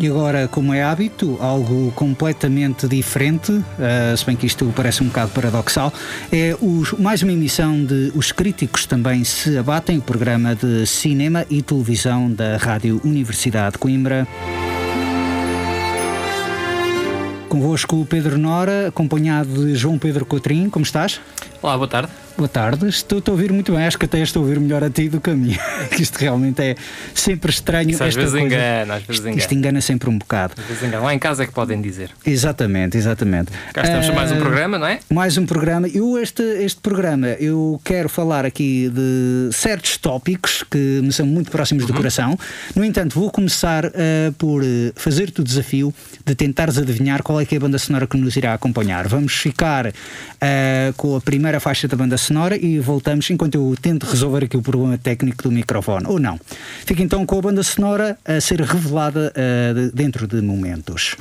E agora, como é hábito, algo completamente diferente, uh, se bem que isto parece um bocado paradoxal, é os, mais uma emissão de Os Críticos Também Se Abatem, o programa de cinema e televisão da Rádio Universidade de Coimbra. Convosco o Pedro Nora, acompanhado de João Pedro Coutrinho. Como estás? Olá, boa tarde. Boa tarde, estou a ouvir muito bem, acho que até estou a ouvir melhor a ti do que a mim. Isto realmente é sempre estranho. Isso às vezes coisa. engana, às vezes engana. Isto engana sempre um bocado. Às vezes engana. Lá em casa é que podem dizer. Exatamente, exatamente. Cá estamos uh, mais um programa, não é? Mais um programa. Eu, este, este programa, eu quero falar aqui de certos tópicos que me são muito próximos uhum. do coração. No entanto, vou começar uh, por eh, fazer-te o desafio de tentares adivinhar qual é que é a banda sonora que nos irá acompanhar. Vamos ficar uh, com a primeira faixa da banda sonora e voltamos enquanto eu tento resolver aqui o problema técnico do microfone. Ou não. Fica então com a banda sonora a ser revelada uh, dentro de momentos.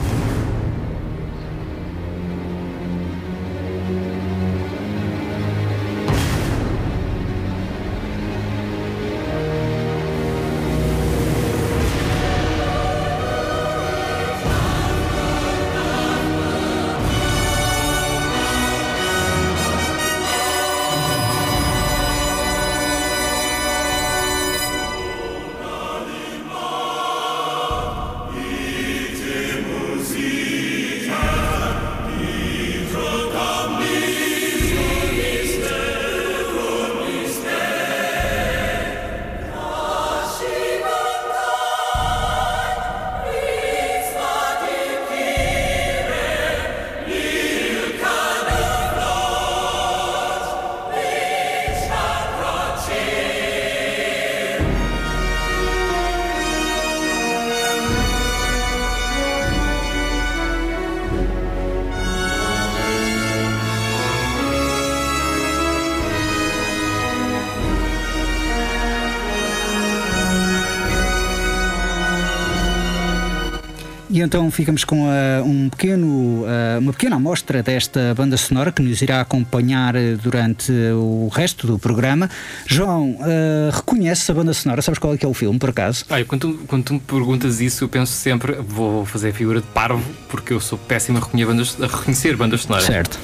E então ficamos com uh, um pequeno, uh, uma pequena amostra desta banda sonora que nos irá acompanhar durante o resto do programa. João, uh, reconheces a banda sonora? Sabes qual é que é o filme, por acaso? Ah, quando, tu, quando tu me perguntas isso, eu penso sempre, vou fazer a figura de parvo, porque eu sou péssimo a reconhecer bandas, a reconhecer bandas sonoras. Certo.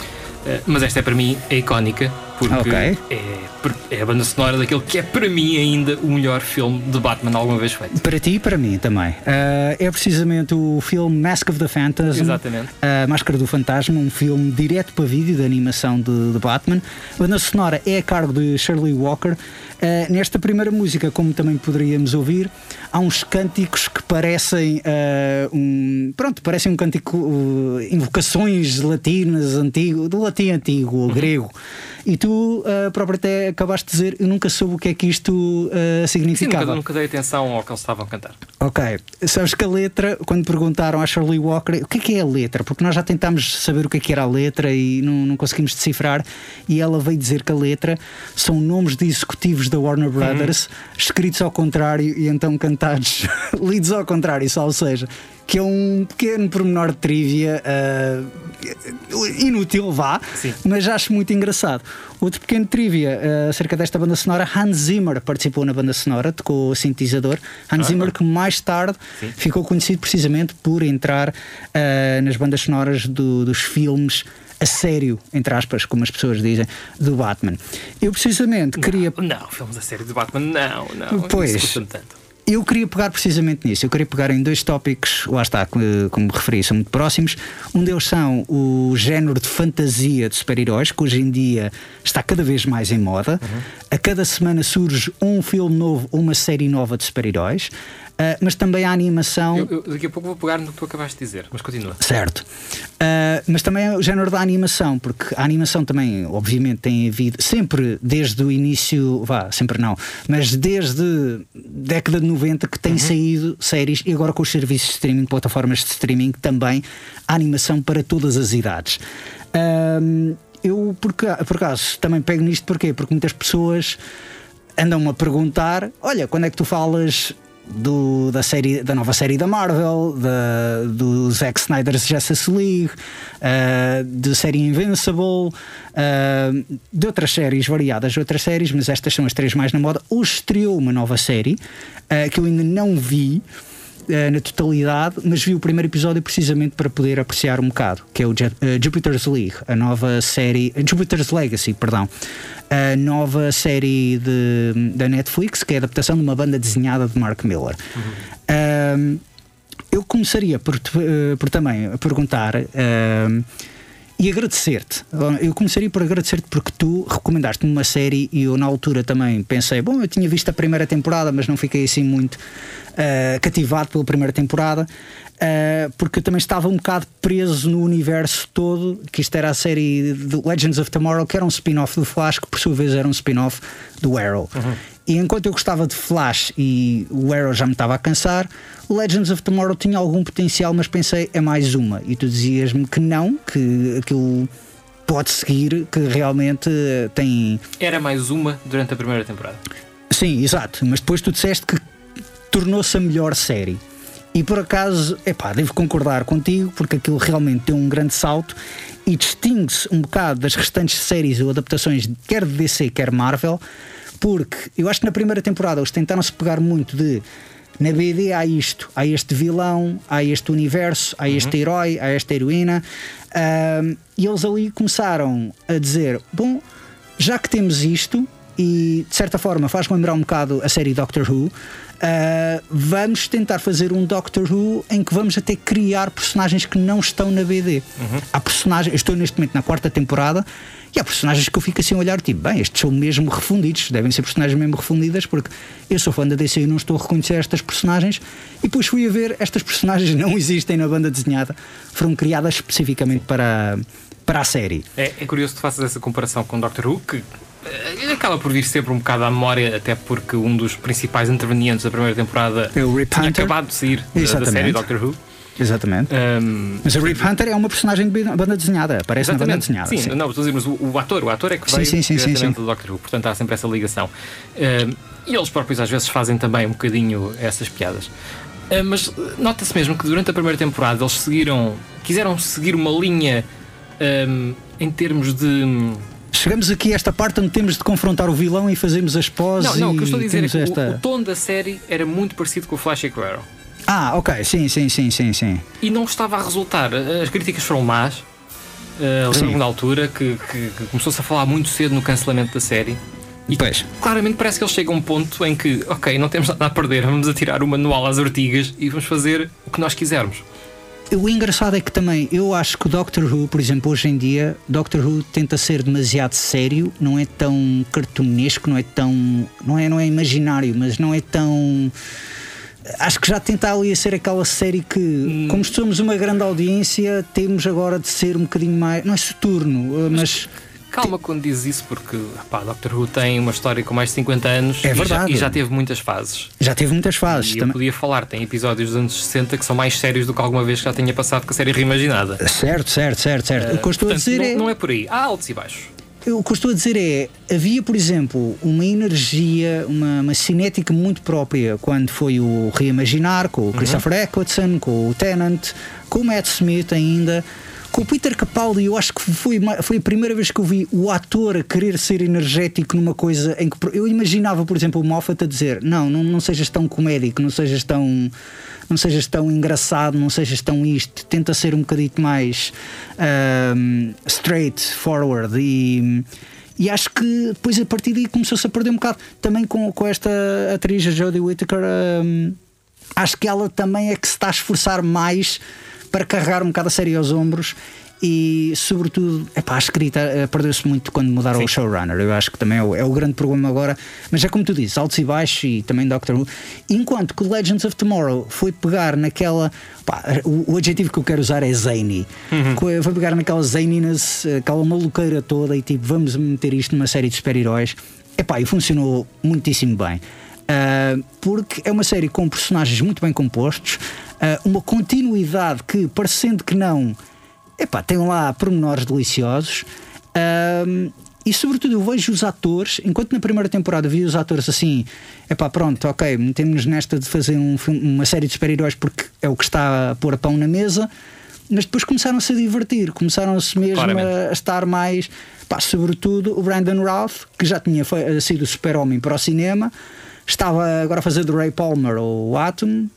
Mas esta é para mim a icónica, porque okay. é é a banda sonora daquele que é para mim ainda o melhor filme de Batman alguma vez feito. Para ti e para mim também. Uh, é precisamente o filme Mask of the Phantasm. Exatamente. A Máscara do Fantasma, um filme direto para vídeo de animação de, de Batman. A banda sonora é a cargo de Shirley Walker. Uh, nesta primeira música, como também poderíamos ouvir, há uns cânticos que parecem uh, um, pronto, parecem um cântico uh, invocações latinas antigo, do latim antigo ou uhum. E tu uh, próprio até acabaste de dizer, eu nunca soube o que é que isto uh, significava. Sim, nunca, nunca dei atenção ao que eles estavam a cantar. Ok. Sabes que a letra, quando perguntaram à Shirley Walker o que é que é a letra, porque nós já tentámos saber o que é que era a letra e não, não conseguimos decifrar, e ela veio dizer que a letra são nomes de executivos da Warner Brothers uhum. escritos ao contrário e então cantados, lidos ao contrário, só, ou seja, que é um pequeno pormenor de trivia uh, inútil, vá, Sim. mas acho muito engraçado. Outro pequeno trivia uh, acerca desta banda sonora, Hans Zimmer participou na banda sonora, tocou o sintetizador. Hans ah, Zimmer, que mais tarde Sim. ficou conhecido precisamente por entrar uh, nas bandas sonoras do, dos filmes a sério, entre aspas, como as pessoas dizem, do Batman. Eu precisamente não, queria. Não, filmes a sério do Batman, não, não. Pois. Eu queria pegar precisamente nisso. Eu queria pegar em dois tópicos, lá está, como referi, são muito próximos. Um deles são o género de fantasia de super-heróis, que hoje em dia está cada vez mais em moda. Uhum. A cada semana surge um filme novo ou uma série nova de super-heróis. Uh, mas também a animação. Eu, eu, daqui a pouco vou pegar no que tu acabaste de dizer, mas continua. Certo. Uh, mas também o género da animação, porque a animação também, obviamente, tem havido sempre desde o início, vá, sempre não, mas desde década de 90 que tem uhum. saído séries e agora com os serviços de streaming, plataformas de streaming, também a animação para todas as idades. Uh, eu, por, por acaso, também pego nisto porquê? Porque muitas pessoas andam-me a perguntar: olha, quando é que tu falas do, da, série, da nova série da Marvel, da, do Zack Snyder's Justice League, uh, de série Invincible, uh, de outras séries variadas, de outras séries, mas estas são as três mais na moda. Hoje estreou uma nova série uh, que eu ainda não vi. Na totalidade, mas vi o primeiro episódio precisamente para poder apreciar um bocado, que é o Jupiter's League, a nova série, Jupiter's Legacy, perdão, a nova série de, da Netflix, que é a adaptação de uma banda desenhada de Mark Miller. Uhum. eu começaria por, uh, por também perguntar. E agradecer-te. Eu começaria por agradecer-te porque tu recomendaste-me uma série e eu na altura também pensei, bom, eu tinha visto a primeira temporada, mas não fiquei assim muito uh, cativado pela primeira temporada. Uh, porque eu também estava um bocado preso no universo todo, que isto era a série de Legends of Tomorrow, que era um spin-off do Flash, que por sua vez era um spin-off do Arrow. Uhum. E enquanto eu gostava de Flash e o Arrow já me estava a cansar, Legends of Tomorrow tinha algum potencial, mas pensei, é mais uma. E tu dizias-me que não, que aquilo pode seguir, que realmente tem. Era mais uma durante a primeira temporada. Sim, exato. Mas depois tu disseste que tornou-se a melhor série. E por acaso, epá, devo concordar contigo, porque aquilo realmente tem um grande salto e distingue-se um bocado das restantes séries ou adaptações, quer de DC, quer Marvel, porque eu acho que na primeira temporada eles tentaram-se pegar muito de na BD há isto, há este vilão, há este universo, há este uhum. herói, há esta heroína, uh, e eles ali começaram a dizer: bom, já que temos isto, e de certa forma faz-me lembrar um bocado a série Doctor Who. Uh, vamos tentar fazer um Doctor Who em que vamos até criar personagens que não estão na BD. Uhum. Há personagens, eu estou neste momento na quarta temporada e há personagens que eu fico assim a olhar, tipo, bem, estes são mesmo refundidos, devem ser personagens mesmo refundidas, porque eu sou fã da DC e não estou a reconhecer estas personagens. E depois fui a ver, estas personagens não existem na banda desenhada, foram criadas especificamente para, para a série. É, é curioso que tu faças essa comparação com Doctor Who, que ele acaba por vir sempre um bocado à memória, até porque um dos principais intervenientes da primeira temporada é tinha acabado de sair da, da série Doctor Who. Exatamente. Um, mas o Rip Hunter é uma personagem de banda desenhada, aparece na banda desenhada. Sim, sim. não, estou a dizer, mas o, o, ator, o ator é que veio sim, sim, diretamente sim, sim. do Doctor Who, portanto há sempre essa ligação. Um, e eles próprios às vezes fazem também um bocadinho essas piadas. Uh, mas nota-se mesmo que durante a primeira temporada eles seguiram, quiseram seguir uma linha um, em termos de Chegamos aqui a esta parte onde temos de confrontar o vilão e fazemos as poses. Não, não, o que eu estou a dizer é que esta... o, o, tom da série era muito parecido com o Flash e com o Arrow. Ah, ok, sim, sim, sim, sim, sim. E não estava a resultar. As críticas foram más. Uh, Lembro-me na altura que, que, que começou-se a falar muito cedo no cancelamento da série. E pois. claramente parece que eles chegam a um ponto em que, ok, não temos nada a perder, vamos atirar o manual às ortigas e vamos fazer o que nós quisermos. O engraçado é que também eu acho que o Doctor Who, por exemplo, hoje em dia, Doctor Who tenta ser demasiado sério, não é tão cartunesco, não é tão. não é, não é imaginário, mas não é tão. Acho que já tenta ali a ser aquela série que, hum. como somos uma grande audiência, temos agora de ser um bocadinho mais. não é soturno, mas, mas Calma quando dizes isso, porque pá, Doctor Who tem uma história com mais de 50 anos é verdade. E, já, e já teve muitas fases. Já teve muitas fases. E também. eu podia falar, tem episódios dos anos 60 que são mais sérios do que alguma vez que já tenha passado com a série reimaginada. Certo, certo, certo, certo. Uh, o que eu estou portanto, a dizer não, é... não é por aí. Há altos e baixos. O que eu estou a dizer é, havia, por exemplo, uma energia, uma, uma cinética muito própria quando foi o Reimaginar, com o uhum. Christopher uhum. Eccleston, com o Tennant, com o Matt Smith ainda. Com o Peter Capaldi, eu acho que foi, foi a primeira vez que eu vi o ator a querer ser energético numa coisa em que eu imaginava, por exemplo, o Moffat a dizer: Não, não, não sejas tão comédico, não sejas tão, não sejas tão engraçado, não sejas tão isto, tenta ser um bocadinho mais um, straight forward e E acho que depois a partir daí começou-se a perder um bocado. Também com, com esta atriz, a Jodie Whittaker, um, acho que ela também é que se está a esforçar mais para carregar um bocado a série aos ombros e sobretudo epá, a escrita eh, perdeu-se muito quando mudaram Sim. o showrunner. Eu acho que também é o, é o, grande problema agora. Mas é como tu dizes, altos e baixos e também Doctor Who. Enquanto que Legends of Tomorrow foi pegar naquela pá, o, o, adjetivo que eu quero usar é zany. Uhum. foi pegar naquela zaniness aquela maluqueira toda e tipo vamos meter isto numa série de super-heróis. Epá, e funcionou muitíssimo bem. Uh, porque é uma série com personagens muito bem compostos, uh, uma continuidade que, parecendo que não, epá, tem lá pormenores deliciosos. Uh, e sobretudo eu vejo os atores, enquanto na primeira temporada vi os atores assim, epá, pronto, ok, metemos-nos nesta de fazer um filme, uma série de super-heróis porque é o que está a pôr pão na mesa, mas depois começaram-se a divertir, começaram-se mesmo a, a, estar mais, pá, sobretudo o Brandon Routh, que já tinha sido super-homem para o cinema, estava agora a fazer do Ray Palmer o Atom.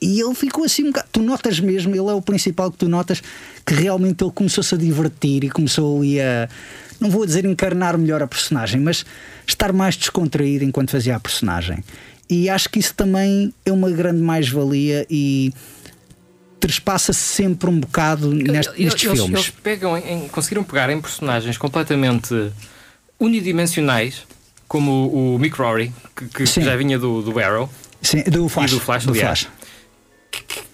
E ele ficou assim um bocado. Tu notas mesmo, ele é o principal que tu notas que realmente ele começou-se a divertir e começou ali a. Não vou dizer encarnar melhor a personagem, mas estar mais descontraído enquanto fazia a personagem. E acho que isso também é uma grande mais-valia e trespassa-se sempre um bocado neste, nestes eles, filmes. Eles pegam em, conseguiram pegar em personagens completamente unidimensionais como o, Mick Rory, que, que já vinha do, do Arrow. Sim, do Flash. E do Flash, do Flash.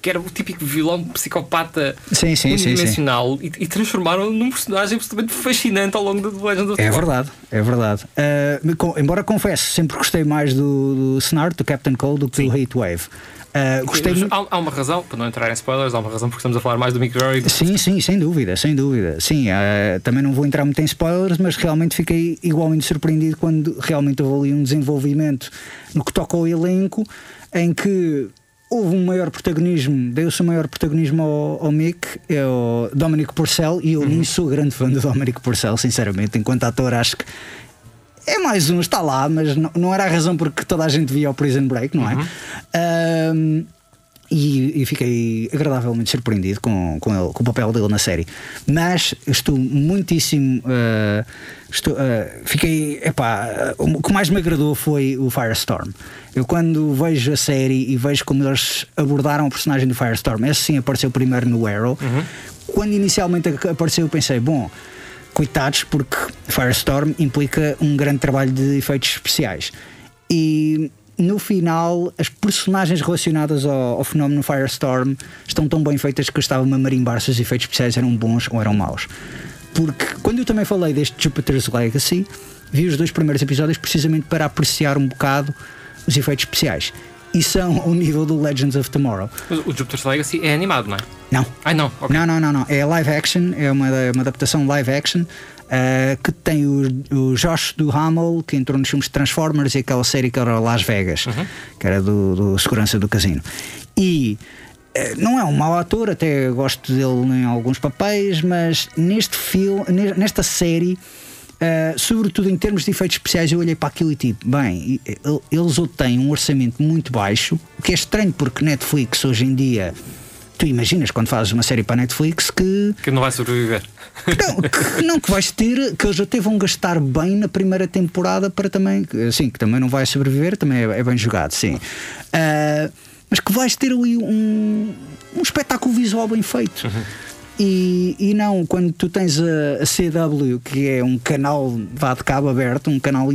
Que, era o típico vilão psicopata sim, sim, unidimensional sim. E, e, transformaram num personagem absolutamente fascinante ao longo da Legend of É verdade, é verdade. Uh, com, embora confesse, sempre gostei mais do, do Snart, do Captain Cold, do que do Heatwave. Uh, gostei há, há, uma razão, para não entrar em spoilers, há uma razão porque estamos a falar mais do Mick Rory. Sim, sim, sem dúvida, sem dúvida. Sim, uh, também não vou entrar muito em spoilers, mas realmente fiquei igualmente surpreendido quando realmente houve ali um desenvolvimento no que toca ao elenco, em que houve um maior protagonismo, deu-se um maior protagonismo ao, ao Mick, é o Dominic Purcell, e eu uhum. nem sou grande fã do Dominic Purcell, sinceramente, enquanto ator acho que é mais um, está lá, mas não, não era a razão porque toda a gente via o Prison Break, não é? Uhum. Um, e, e, fiquei agradavelmente surpreendido com, com, ele, com, o papel dele na série. Mas estou muitíssimo. Uh, estou, uh, fiquei. Epá, o que mais me agradou foi o Firestorm. Eu, quando vejo a série e vejo como eles abordaram o personagem do Firestorm, esse sim apareceu primeiro no Arrow. Uhum. Quando inicialmente apareceu, eu pensei, bom coitados, porque Firestorm implica um grande trabalho de efeitos especiais. E no final, as personagens relacionadas ao, ao, fenómeno Firestorm estão tão bem feitas que eu estava-me a marimbar se os efeitos especiais eram bons ou eram maus. Porque quando eu também falei deste Jupiter's Legacy, vi os dois primeiros episódios precisamente para apreciar um bocado os efeitos especiais e são ao nível do Legends of Tomorrow. o Jupiter's Legacy é animado, não é? Não. Ah, não. Okay. Não, não, não, não. É live action, é uma, uma adaptação live action uh, que tem o, o Josh do Hamill, que entrou nos filmes Transformers e aquela série que era Las Vegas, uhum. que era do, do Segurança do Casino. E uh, não é um mau ator, até gosto dele em alguns papéis, mas neste filme, nesta série Uh, sobretudo em termos de efeitos especiais, eu olhei para aquilo e tipo, bem, eles ou têm um orçamento muito baixo, o que é estranho porque Netflix hoje em dia. Tu imaginas quando fazes uma série para Netflix que. Que não vai sobreviver. Não, que, não, que vais ter, que eles até vão gastar bem na primeira temporada para também. Assim, que também não vai sobreviver, também é, é bem jogado, sim. Uh, mas que vais ter ali um, um espetáculo visual bem feito. Uhum. E, e não, quando tu tens a, a CW, que é um canal vá de cabo aberto, um canal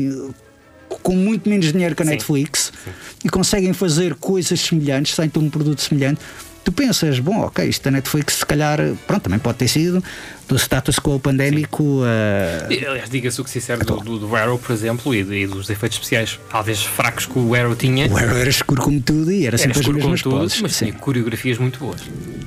com muito menos dinheiro que a Sim. Netflix Sim. e conseguem fazer coisas semelhantes sem ter um produto semelhante. Tu pensas, bom, ok, isto da Netflix se calhar, pronto, também pode ter sido do status quo pandémico. Uh, Aliás, diga-se o que se disser do, do, do, Arrow, por exemplo, e, e, dos efeitos especiais, talvez fracos que o Arrow tinha. O Arrow era escuro como tudo e era, era sempre as mesmas tudo, mas sim. tinha coreografias muito boas.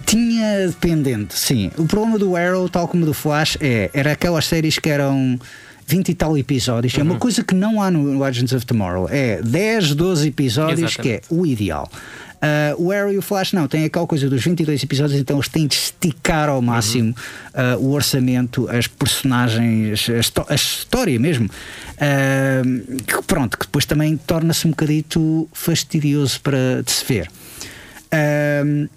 Tinha dependente, sim. O problema do Arrow, tal como do Flash, é era aquelas séries que eram 20 e tal episódios. Uhum. É uma uhum. coisa que não há no Legends of Tomorrow. É 10, 12 episódios Exatamente. que é o ideal. Uh, o Arrow e o Flash não, tem aquela coisa dos 22 episódios, então eles têm de esticar ao máximo uhum. uh, o orçamento, as personagens, a, a história mesmo. Uh, que, pronto, que depois também torna-se um bocadito fastidioso para de se ver. Uh,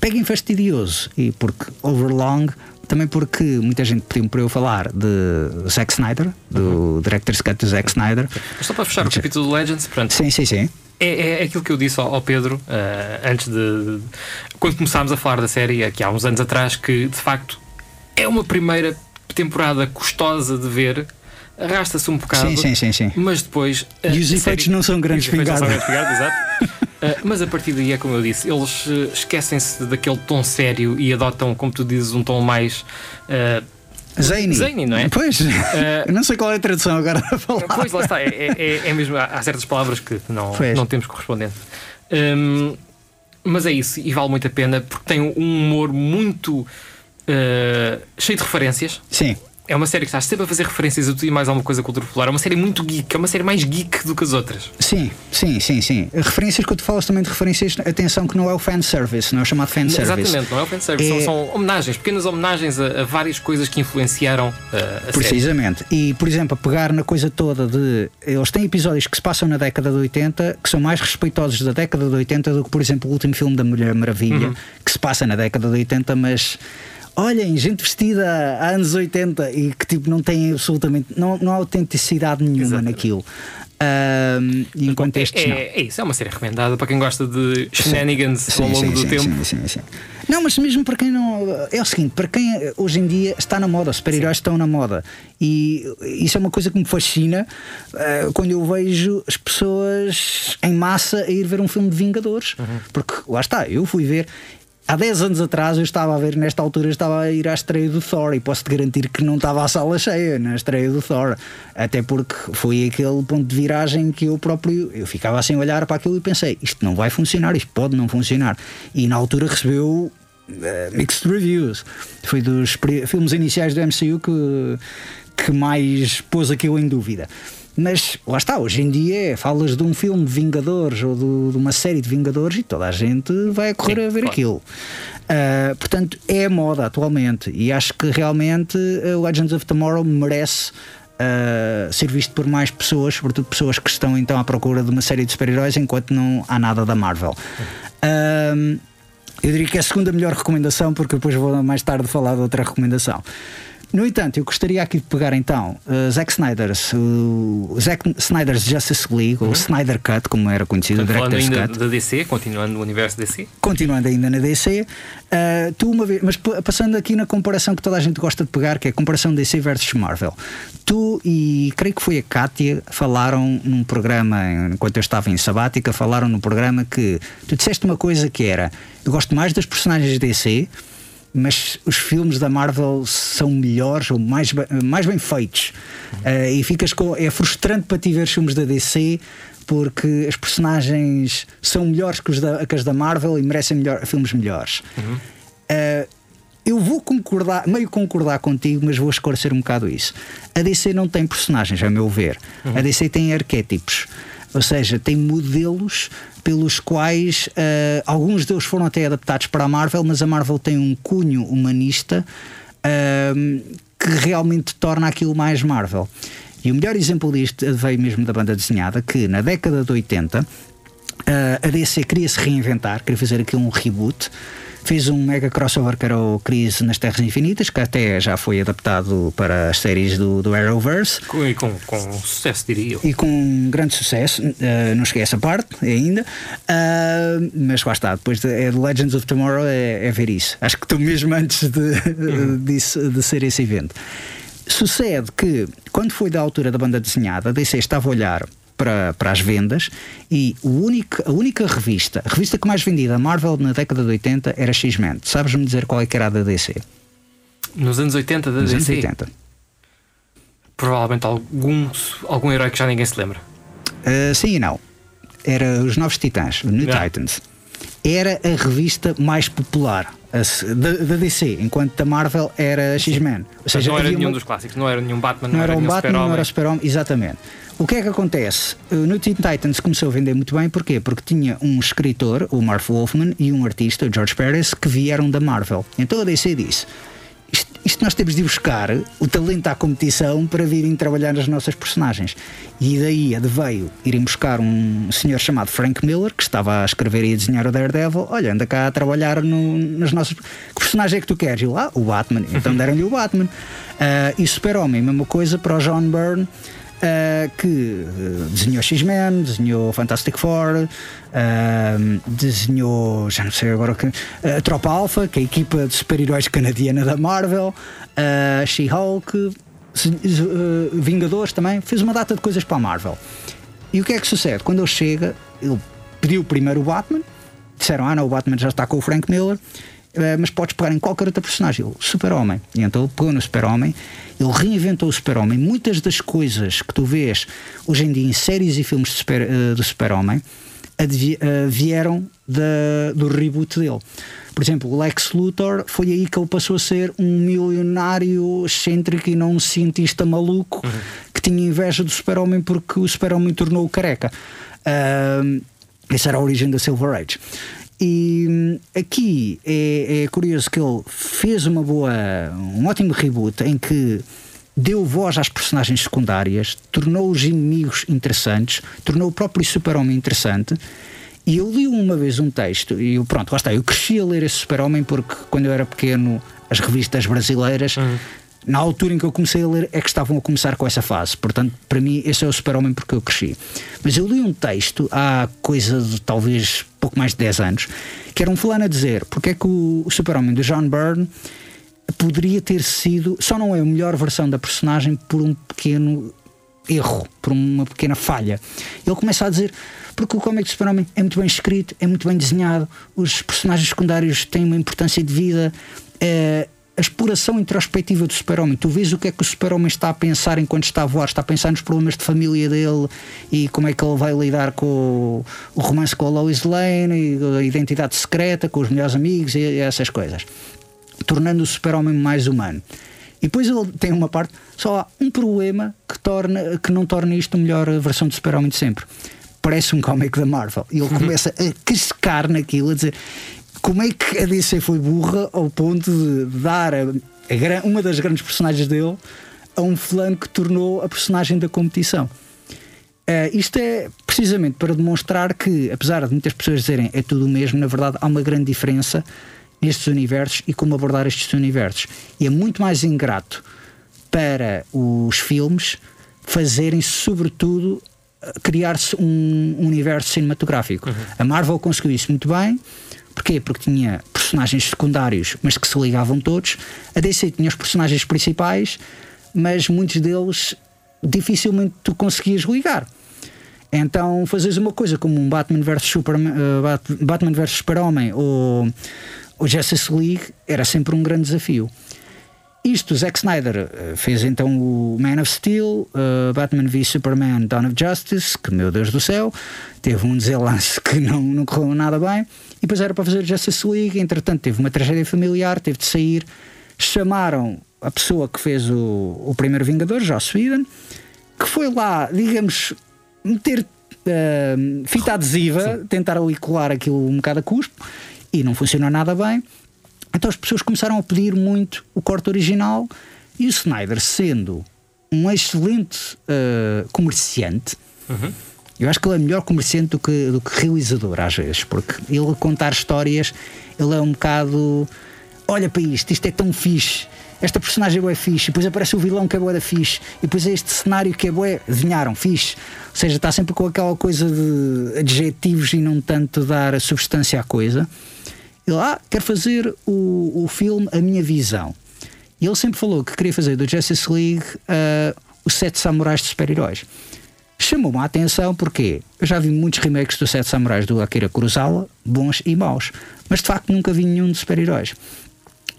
peguem fastidioso, e porque overlong também porque muita gente pediu para eu falar de Zack Snyder, do uhum. Director's Cut do Zack Snyder. Mas só para fechar o capítulo do Legends, pronto. Sim, sim, sim. É, é aquilo que eu disse ao, ao Pedro uh, antes de, de, Quando começámos a falar da série, aqui há uns anos atrás, que de facto é uma primeira temporada custosa de ver arrasta-se um bocado. Sim, sim, sim. Mas depois. E os efeitos série, não são grandes pingados. exato. Uh, mas a partir daí é como eu disse, eles uh, esquecem-se daquele tom sério e adotam, como tu dizes, um tom mais. Uh, Zany. Zany, não é? Pois, uh, não sei qual é a tradução agora a falar. Pois, lá está, é, é, é mesmo, há certas palavras que não, não temos correspondente. Um, mas é isso, e vale muito a pena porque tem um humor muito uh, cheio de referências. Sim é uma série que está sempre a fazer referências a tudo e mais alguma coisa cultura popular. É uma série muito geek, é uma série mais geek do que as outras. Sim, sim, sim, sim. Referências que tu falas também de referências, atenção que não é o fanservice, não é o chamado fanservice. Exatamente, não é o fanservice, é... são, são homenagens, pequenas homenagens a, a, várias coisas que influenciaram uh, a Precisamente. Série. E, por exemplo, a pegar na coisa toda de. Eles têm episódios que se passam na década de 80 que são mais respeitosos da década de 80 do que, por exemplo, o último filme da Mulher Maravilha, uhum. que se passa na década de 80, mas olhem, gente vestida há anos 80 e que tipo não tem absolutamente, não, não há autenticidade nenhuma naquilo. Um, enquanto é, é. É isso, é uma série recomendada para quem gosta de shenanigans sim, ao longo sim, do sim, tempo. Sim, sim, sim. Não, mas mesmo para quem não. É o seguinte, para quem hoje em dia está na moda, os super-heróis estão na moda. E isso é uma coisa que me fascina uh, quando eu vejo as pessoas em massa a ir ver um filme de Vingadores. Uhum. Porque lá está, eu fui ver há 10 anos atrás eu estava a ver, nesta altura, estava a ir à estreia do Thor e posso-te garantir que não estava a sala cheia na estreia do Thor. Até porque foi aquele ponto de viragem que eu próprio eu ficava a olhar para aquilo e pensei: isto não vai funcionar, isto pode não funcionar. E na altura recebeu. Uh, mixed reviews. Foi dos filmes iniciais do MCU que, que mais pôs aquilo em dúvida. Mas lá está, hoje em dia falas de um filme de Vingadores ou de, de uma série de Vingadores e toda a gente vai correr Sim, a ver claro. aquilo. Uh, portanto, é a moda atualmente e acho que realmente uh, Legends of Tomorrow merece uh, ser visto por mais pessoas, sobretudo pessoas que estão então à procura de uma série de super-heróis enquanto não há nada da Marvel. Uh, eu diria que é a segunda melhor recomendação, porque depois vou mais tarde falar de outra recomendação. No entanto, eu gostaria aqui de pegar então uh, Zack Snyder's, uh, Zack Snyder's Justice League, uhum. ou Snyder Cut, como era conhecido, Portanto, falando ainda Cut. da DC, continuando no universo DC. Continuando ainda na DC. Uh, eh, tu uma vez, mas passando aqui na comparação que toda a gente gosta de pegar, que é a comparação DC versus Marvel. Tu e creio que foi a Kátia falaram num programa, enquanto eu estava em sabática, falaram num programa que tu disseste uma coisa que era eu gosto mais das personagens DC mas os filmes da Marvel são melhores ou mais, mais bem feitos. Uh, e ficas com. É frustrante para ti ver os filmes da DC porque as personagens são melhores que, os da, que as da Marvel e merecem melhor, filmes melhores. Uhum. Uh, eu vou concordar, meio concordar contigo, mas vou esclarecer um bocado isso. A DC não tem personagens, a meu ver. Uhum. A DC tem arquétipos. Ou seja, tem modelos pelos quais uh, alguns deles foram até adaptados para a Marvel, mas a Marvel tem um cunho humanista uh, que realmente torna aquilo mais Marvel. E o melhor exemplo disto veio mesmo da banda desenhada, que na década de 80 uh, eh, a DC queria se reinventar, queria fazer aqui um reboot. Fez um mega crossover que era o Crise nas Terras Infinitas, que até já foi adaptado para as séries do, do Arrowverse. E com, com sucesso, diria eu. E com grande sucesso, uh, não cheguei a essa parte ainda, uh, mas lá está, depois de, é Legends of Tomorrow é, é, ver isso. Acho que estou mesmo antes de, uhum. de, de ser esse evento. Sucede que, quando foi da altura da banda desenhada, a DC estava a olhar para, para as vendas e o único, a única revista, a revista que mais vendida a Marvel na década de 80 era X-Men. Sabes-me dizer qual é que era a da DC? Nos anos 80 da Nos DC? Anos 80. Provavelmente algum, algum herói que já ninguém se lembra. Uh, sim e não. Era os Novos Titãs, New Titans. Era a revista mais popular da, DC, enquanto da Marvel era X-Men. Ou seja, não era nenhum uma... dos clássicos, não era nenhum Batman, não, não era, um Batman, não era Super-Homem, exatamente. O que é que acontece? No Teen Titans começou a vender muito bem, porquê? Porque tinha um escritor, o Marv Wolfman, e um artista, o George Pérez, que vieram da Marvel. Então a DC disse: isto, isto, nós temos de buscar o talento à competição para virem trabalhar nas nossas personagens. E daí veio irem buscar um senhor chamado Frank Miller, que estava a escrever e a desenhar o Daredevil. Olha, anda cá a trabalhar no, nas nossas. Que personagem é que tu queres? Eu, ah, o Batman. Então deram-lhe o Batman. Uh, e Super-Homem, mesma coisa para o John Byrne. Uh, que uh, desenhou X-Men, desenhou Fantastic Four, uh, desenhou, já não sei agora, que, uh, Tropa Alpha, que é a equipa de super-heróis canadiana da Marvel, She-Hulk, Vingadores também, fez uma data de coisas para a Marvel. E o que é que sucede? Quando ele chega, ele pediu primeiro o Batman, disseram: Ah, não, o Batman já está com o Frank Miller eh, mas podes pegar em qualquer outra personagem, o Super-Homem. E então ele pegou no Super-Homem, ele reinventou o Super-Homem. Muitas das coisas que tu vês hoje em dia em séries e filmes super, uh, do Super-Homem uh, vieram da, do reboot dele. Por exemplo, o Lex Luthor foi aí que ele passou a ser um milionário excêntrico e não um cientista maluco uhum. que tinha inveja do Super-Homem porque o Super-Homem tornou-o careca. Uh, essa era a origem da Silver Age. E hum, aqui é, é, curioso que ele fez uma boa, um ótimo reboot em que deu voz às personagens secundárias, tornou os inimigos interessantes, tornou o próprio Super-Homem interessante. E eu li uma vez um texto, e eu, pronto, lá está, eu cresci a ler esse Super-Homem porque quando eu era pequeno, as revistas brasileiras. Uhum na altura em que eu comecei a ler é que estavam a começar com essa fase. Portanto, para mim, esse é o super-homem porque eu cresci. Mas eu li um texto há coisa de talvez pouco mais de 10 anos, que era um fulano a dizer porque é que o, o super-homem do John Byrne poderia ter sido, só não é a melhor versão da personagem por um pequeno erro, por uma pequena falha. Ele começa a dizer porque o cómic do Super-Homem é muito bem escrito, é muito bem desenhado, os personagens secundários têm uma importância de vida. É, a exploração introspectiva do super-homem. Tu vês o que é que o super-homem está a pensar enquanto está a voar, está a pensar nos problemas de família dele e como é que ele vai lidar com o, romance com a Lois Lane, a identidade secreta, com os melhores amigos e, essas coisas. Tornando o super-homem mais humano. E depois ele tem uma parte, só há um problema que, torna, que não torna isto a melhor versão do super-homem de sempre. Parece um cómic da Marvel. E ele começa a cascar naquilo, a dizer como é que a DC foi burra ao ponto de dar a, a, uma das grandes personagens dele a um fulano que tornou a personagem da competição. Uh, isto é precisamente para demonstrar que, apesar de muitas pessoas dizerem é tudo o mesmo, na verdade há uma grande diferença nestes universos e como abordar estes universos. E é muito mais ingrato para os filmes fazerem, sobretudo, criar-se um universo cinematográfico. Uhum. A Marvel conseguiu isso muito bem. Porquê? Porque tinha personagens secundários, mas que se ligavam todos. A DC tinha os personagens principais, mas muitos deles dificilmente tu conseguias ligar. Então fazes uma coisa como um Batman vs Superman, uh, Batman vs Super-Homem ou, ou Justice League era sempre um grande desafio. Isto, Zack Snyder uh, fez então o Man of Steel, uh, Batman v Superman, Dawn of Justice, que meu Deus do céu, teve um desenlace que não, não correu nada bem. E depois era para fazer Justice League, entretanto teve uma tragédia familiar, teve de sair. Chamaram a pessoa que fez o, o primeiro Vingador, Joss Whedon, que foi lá, digamos, meter uh, fita adesiva, Sim. tentar ali colar aquilo um bocado a cuspo, e não funcionou nada bem. Então as pessoas começaram a pedir muito o corte original e o Snyder, sendo um excelente uh, comerciante, uhum. Eu acho que ele é melhor comerciante do que, do que realizador, às vezes, porque ele contar histórias, ele é um bocado. Olha para isto, isto é tão fixe. Esta personagem é bué fixe, e depois aparece o vilão que é bué da fixe, e depois é este cenário que é bué, adivinharam, fixe. Ou seja, está sempre com aquela coisa de adjetivos e não tanto dar substância à coisa. Ele, ah, quero fazer o, o filme A Minha Visão. E ele sempre falou que queria fazer do Justice League uh, os Sete Samurais de Super-Heróis chamou-me a atenção porque eu já vi muitos remakes do Sete Samurais do Akira Kurosawa, bons e maus, mas de facto nunca vi nenhum de super-heróis.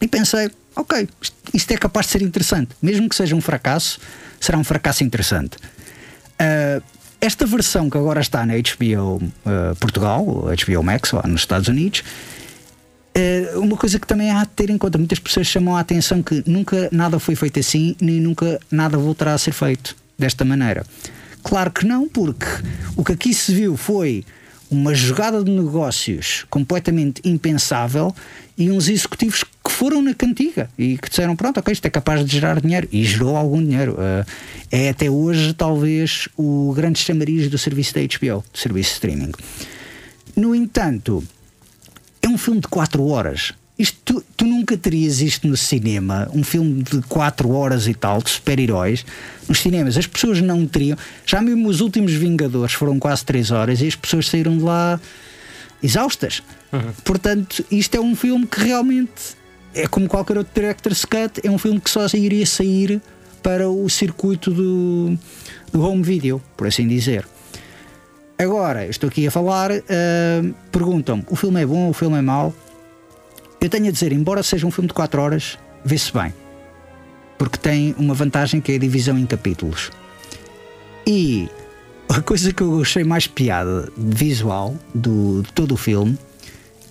E pensei, ok, isto é capaz de ser interessante, mesmo que seja um fracasso, será um fracasso interessante. Uh, esta versão que agora está na HBO uh, ah, Portugal, HBO Max, lá nos Estados Unidos, uma coisa que também há de ter em conta, muitas pessoas chamam a atenção que nunca nada foi feito assim, nem nunca nada voltará a ser feito desta maneira. Claro que não, porque o que aqui se viu foi uma jogada de negócios completamente impensável e uns executivos que foram na cantiga e que disseram: pronto, ok, isto é capaz de gerar dinheiro e gerou algum dinheiro. Uh, é até hoje, talvez, o grande chamariz do serviço da HBO, do serviço de streaming. No entanto, um filme de 4 horas. Isto, tu, tu, nunca terias isto no cinema, um filme de 4 horas e tal, de super-heróis, nos cinemas. As pessoas não teriam. Já mesmo os últimos Vingadores foram quase 3 horas e as pessoas saíram de lá exaustas. Uhum. Portanto, isto é um filme que realmente é como qualquer outro director's cut, é um filme que só iria sair para o circuito do, do home video, por assim dizer. Agora, estou aqui a falar, uh, perguntam-me: o filme é bom, o filme é mau? Eu tenho a dizer, embora seja um filme de 4 horas, vê-se bem. Porque tem uma vantagem que é a divisão em capítulos. E a coisa que eu achei mais piada visual do, de todo o filme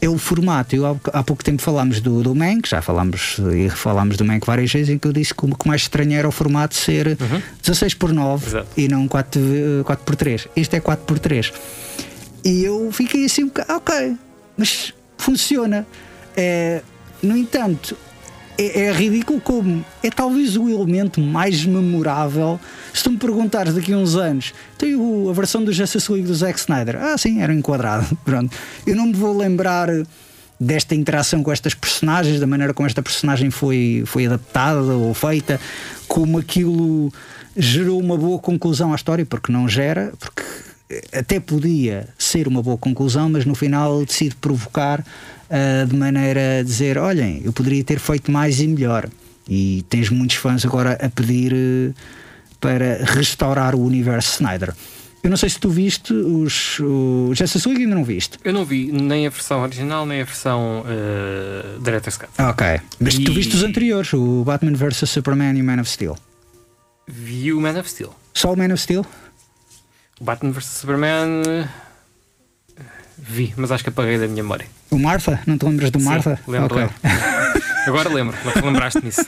é o formato. Eu, há, pouco tempo falámos do, do Mank, já falámos e falámos do Mank várias vezes, em que eu disse que o que mais estranho era o formato ser uhum. 16 por 9 Exato. e não 4, 4 por 3. Este é 4 por 3. E eu fiquei assim bocado, ok, mas funciona. É, no entanto, é, é, ridículo como é talvez o elemento mais memorável. Se tu me perguntares daqui a uns anos, tem a versão do Justice League do Zack Snyder. Ah, sim, era enquadrado. Pronto. Eu não me vou lembrar desta interação com estas personagens, da maneira como esta personagem foi, foi adaptada ou feita, como aquilo gerou uma boa conclusão à história, porque não gera, porque até podia ser uma boa conclusão, mas no final decide provocar uh, de maneira a dizer: olhem, eu poderia ter feito mais e melhor. E tens muitos fãs agora a pedir uh, para restaurar o universo Snyder. Eu não sei se tu viste os, o Justice League ainda não viste. Eu não vi nem a versão original nem a versão uh, Director's Cut. Ok. Mas e... tu viste os anteriores, o Batman vs Superman e o Man of Steel? Vi o Man of Steel. Só o Man of Steel? Batman vs Superman. Vi, mas acho que apaguei da minha memória. O Martha? Não te lembras do Martha? Sim, lembro, okay. lembro. Agora lembro, lembraste nisso.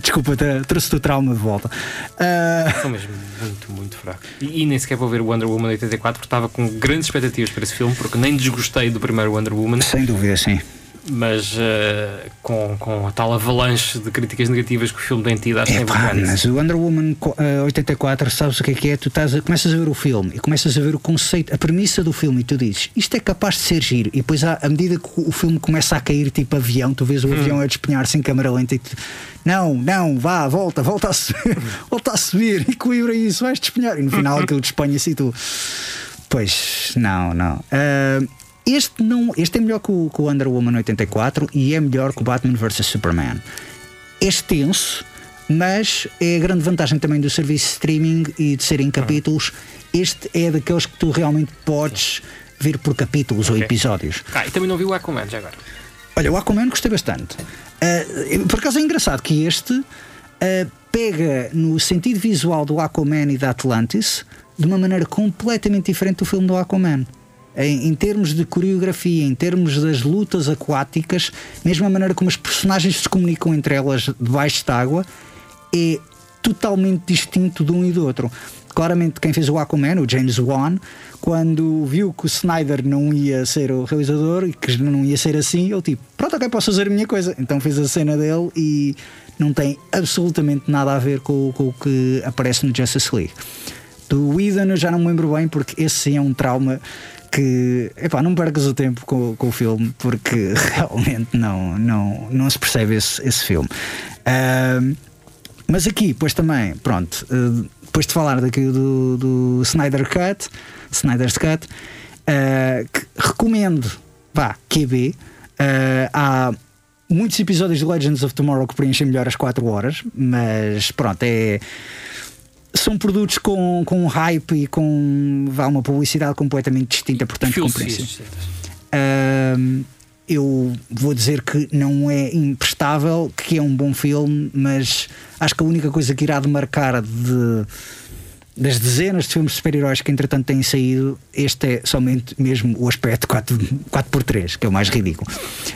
Desculpa, trouxe-te o trauma de volta. Uh... São mesmo muito, muito fraco. E, e, nem sequer vou ver o Wonder Woman 84 porque estava com grandes expectativas para esse filme, porque nem desgostei do primeiro Wonder Woman. Sem dúvida, sim mas uh, com, com a tal avalanche de críticas negativas que o filme tem tido, acho que é pá, Mas o Wonder Woman uh, 84, sabes o que é que é? Tu estás a, começas a ver o filme e começas a ver o conceito, a premissa do filme e tu dizes isto é capaz de ser giro. E depois, à, à medida que o filme começa a cair, tipo avião, tu vês o hum. avião a despenhar-se em câmera lenta e tu, não, não, vá, volta, volta a subir, volta a subir, equilibra isso, vais despenhar. E no final aquilo despenha-se e tu, pois, não, não. Uh, este, não, este é melhor que o, que o Wonder Woman 84 e é melhor que o Batman vs Superman. É extenso, mas é a grande vantagem também do serviço de streaming e de serem capítulos. Este é daqueles que tu realmente podes ver por capítulos okay. ou episódios. Ah, e também não vi o Aquaman já agora. Olha, o Aquaman gostei bastante. Uh, por acaso é engraçado que este uh, pega no sentido visual do Aquaman e da Atlantis de uma maneira completamente diferente do filme do Aquaman em, em, termos de coreografia, em termos das lutas aquáticas, mesmo a maneira como as personagens se comunicam entre elas debaixo de água, é totalmente distinto de um e do outro. Claramente, quem fez o Aquaman, o James Wan, quando viu que o Snyder não ia ser o realizador e que não ia ser assim, ele tipo, pronto, ok, posso fazer a minha coisa. Então fez a cena dele e não tem absolutamente nada a ver com, com o que aparece no Justice League. Do Whedon eu já não me lembro bem, porque esse sim é um trauma que epá, não percas o tempo com, com o filme porque realmente não, não, não se percebe esse, esse filme. Uh, mas aqui, pois também, pronto, uh, depois de falar daqui do, do Snyder Cut, Snyder's Cut, uh, que recomendo, vá, QB, há muitos episódios de Legends of Tomorrow que preenchem melhor as 4 horas, mas pronto, é são produtos com, com hype e com vá, uma publicidade completamente distinta, portanto, compreensível. Uh, eu vou dizer que não é imprestável, que é um bom filme, mas acho que a única coisa que irá demarcar de, das dezenas de filmes de super-heróis que entretanto têm saído, este é somente mesmo o aspecto 4, 4x3, que é o mais ridículo.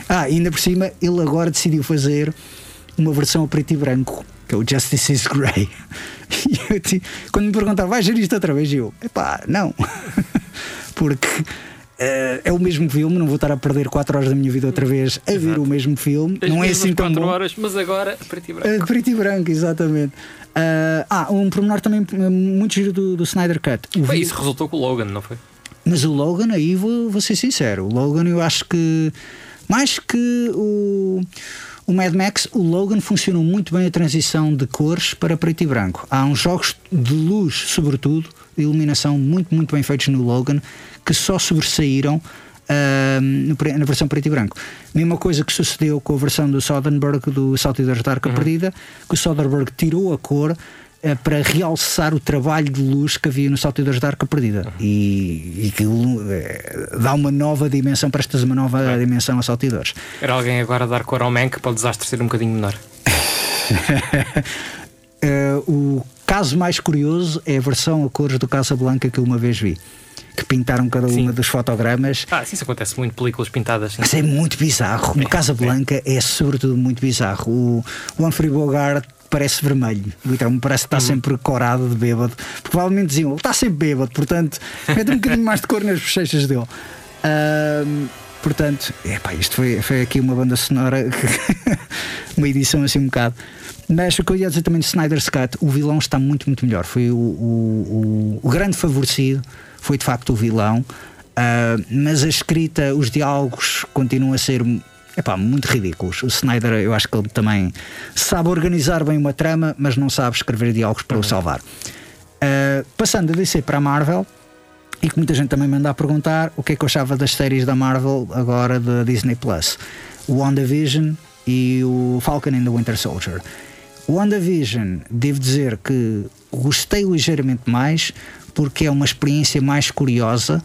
Ah, ainda por cima, ele agora decidiu fazer uma versão a preto e branco que é o Justice is Grey. E eu, quando me perguntaram, vais ver isto outra vez? Eu, epá, não. Porque Uh, é o mesmo filme, não vou estar a perder 4 horas da minha vida outra vez a ver o mesmo filme. As não é assim tão 4 horas, mas agora preto e branco. Uh, preto e branco, exatamente. Uh, ah, um pormenor também muito giro do, do Snyder Cut. O isso resultou com o Logan, não foi? Mas o Logan, aí vou, vou ser sincero, o Logan eu acho que mais que o o Mad Max, o Logan funcionou muito bem a transição de cores para preto e branco. Há uns jogos de luz, sobretudo, de iluminação muito, muito bem feitos no Logan, que só sobressaíram uh, na versão preto e branco. Mesma coisa que sucedeu com a versão do Soderbergh do Saltadores da Arca uhum. Perdida, que o Soderbergh tirou a cor para realçar o trabalho de luz que havia no Saltadores da Arca Perdida uhum. e, e que uh, dá uma nova dimensão, presta uma nova dimensão a Saltadores. Era alguém agora a dar cor ao Mank para o desastre ser um bocadinho menor. Uh, o caso mais curioso é a versão a cores do Casablanca que eu uma vez vi. Que pintaram cada sim. uma dos fotogramas. Ah, sim, isso acontece muito, películas pintadas. Sim. Mas é muito bizarro. No é, Casablanca é. é sobretudo muito bizarro. O, o Humphrey Bogart parece vermelho. Literalmente parece que está uhum. sempre corado de bêbado. Provavelmente diziam, ele está sempre bêbado, portanto, mete um bocadinho mais de cor nas bochechas dele. Uh, portanto, epá, isto foi, foi aqui uma banda sonora, uma edição assim um bocado. Mas o que eu ia dizer também de Snyder's Cut, o vilão está muito, muito melhor. Foi o, o, o, o grande favorecido, foi de facto o vilão. Uh, mas a escrita, os diálogos continuam a ser epá, muito ridículos. O Snyder, eu acho que ele também sabe organizar bem uma trama, mas não sabe escrever diálogos para uhum. o salvar. Uh, passando a DC para a Marvel, e que muita gente também me anda a perguntar o que é que eu achava das séries da Marvel agora da Disney Plus. O WandaVision e o Falcon and the Winter Soldier. O WandaVision, devo dizer que gostei ligeiramente mais porque é uma experiência mais curiosa.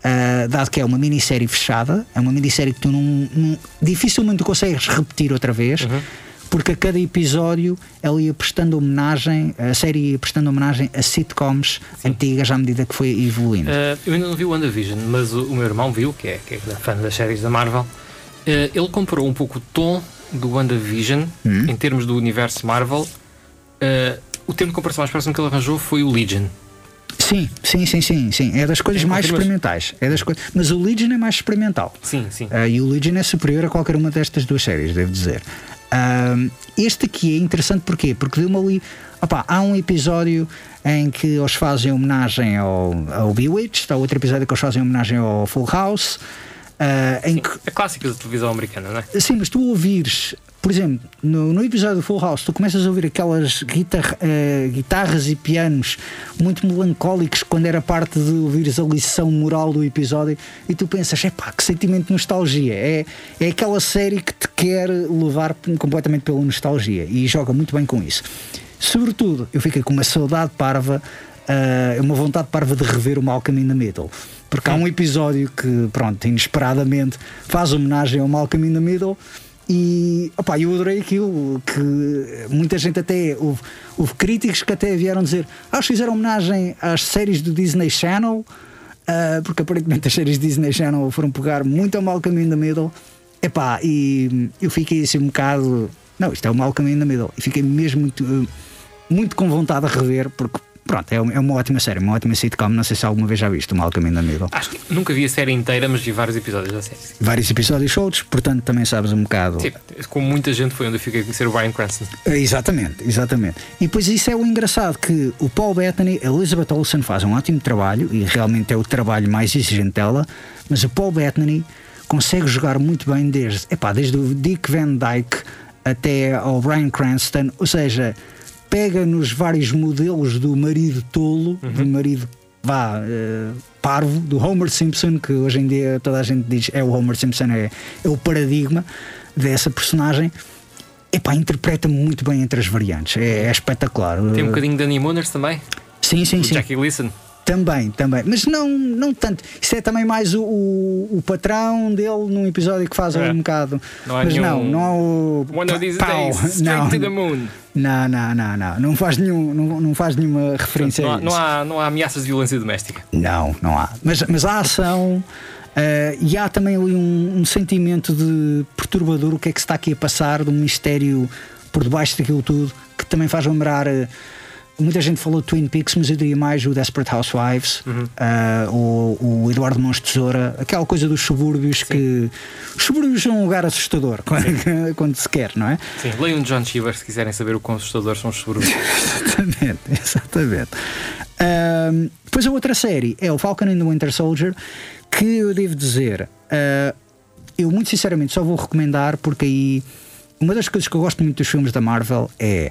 Uh, dado que é uma minissérie fechada, é uma minissérie que tu não, não dificilmente consegues repetir outra vez, uhum. porque a cada episódio ela ia prestando homenagem, a série ia prestando homenagem a sitcoms Sim. antigas à medida que foi evoluindo. Uh, eu ainda não vi o WandaVision, mas o, o, meu irmão viu, que é, que é fã das séries da Marvel. Uh, ele comparou um pouco o tom do WandaVision, hum. em termos do universo Marvel, o termo de comparação mais próximo que ele arranjou foi o Legion. Sim, sim, sim, sim, sim. É das coisas é, mais experimentais. É das coisas... Mas o Legion é mais experimental. Sim, sim. Uh, e o Legion é superior a qualquer uma destas duas séries, devo dizer. Uh, este aqui é interessante porquê? Porque deu-me ali. Opa, há um episódio em que eles fazem homenagem ao, ao Bewitched, há outro episódio que eles fazem homenagem ao Full House. Uh, Sim, que... É clássica da televisão americana, não é? Sim, mas tu ouvires, por exemplo, no, no episódio do Full House, tu começas a ouvir aquelas uh, guitarras e pianos muito melancólicos quando era parte de ouvires a lição moral do episódio e tu pensas, é pá, que sentimento de nostalgia. É, é aquela série que te quer levar completamente pela nostalgia e joga muito bem com isso. Sobretudo, eu fiquei com uma saudade parva, uh, uma vontade parva de rever o Malcolm in the Middle porque há um episódio que, pronto, inesperadamente faz homenagem ao Malcolm in the Middle e opa, eu adorei aquilo que muita gente até houve, houve críticos que até vieram dizer ah, fizeram homenagem às séries do Disney Channel? Uh, porque aparentemente as séries Disney Channel foram pegar muito ao Malcolm in the Middle. Epá, e eu fiquei assim um bocado não, isto é o Malcolm in the Middle. E fiquei mesmo muito, muito com vontade de rever porque Pronto, é, é uma ótima série, uma ótima sitcom. Não sei se alguma vez já viste o in the Middle. Acho que nunca vi a série inteira, mas vi vários episódios da série. Vários episódios soltos, portanto também sabes um bocado. Sim, como muita gente foi onde eu fiquei a conhecer o Brian Cranston. É, exatamente, exatamente. E depois isso é o engraçado que o Paul Bettany, a Elizabeth Olsen faz um ótimo trabalho e realmente é o trabalho mais exigente dela, mas o Paul Bettany consegue jogar muito bem desde, epá, desde o Dick Van Dyke até ao Brian Cranston, ou seja, pega nos vários modelos do marido tolo, uhum. do marido vá uh, parvo, do Homer Simpson, que hoje em dia toda a gente diz é o Homer Simpson, é, é o paradigma dessa personagem. Epá, interpreta muito bem entre as variantes, é, é espetacular. Tem um bocadinho de Danny Munners também? Sim, sim, sim. Jackie Gleason. Também, também. Mas não, não tanto. Isso é também mais o, o, o patrão dele num episódio que faz é. um bocado. Não Mas nenhum... não, não há o. One of these pau. days, não. to the moon. Não, não, não, não. Não faz, nenhum, não, não faz nenhuma referência não, há, não, há, não há ameaças de violência doméstica. Não, não há. Mas, mas há ação. Uh, e há também ali um, um, sentimento de perturbador o que é que se está aqui a passar, de um mistério por debaixo daquilo tudo, que também faz lembrar uh, muita gente falou de Twin Peaks, mas eu diria mais o Desperate Housewives, uhum. uh, o, o, Eduardo Mons Tesoura, aquela coisa dos subúrbios Sim. que. Os subúrbios são um lugar assustador quando, quando se quer, não é? Sim, leiam John Cheever se quiserem saber o quão assustadores são os subúrbios. exatamente, exatamente. Uh, depois a outra série é o Falcon and the Winter Soldier, que eu devo dizer, uh, eu muito sinceramente só vou recomendar porque aí uma das coisas que eu gosto muito dos filmes da Marvel é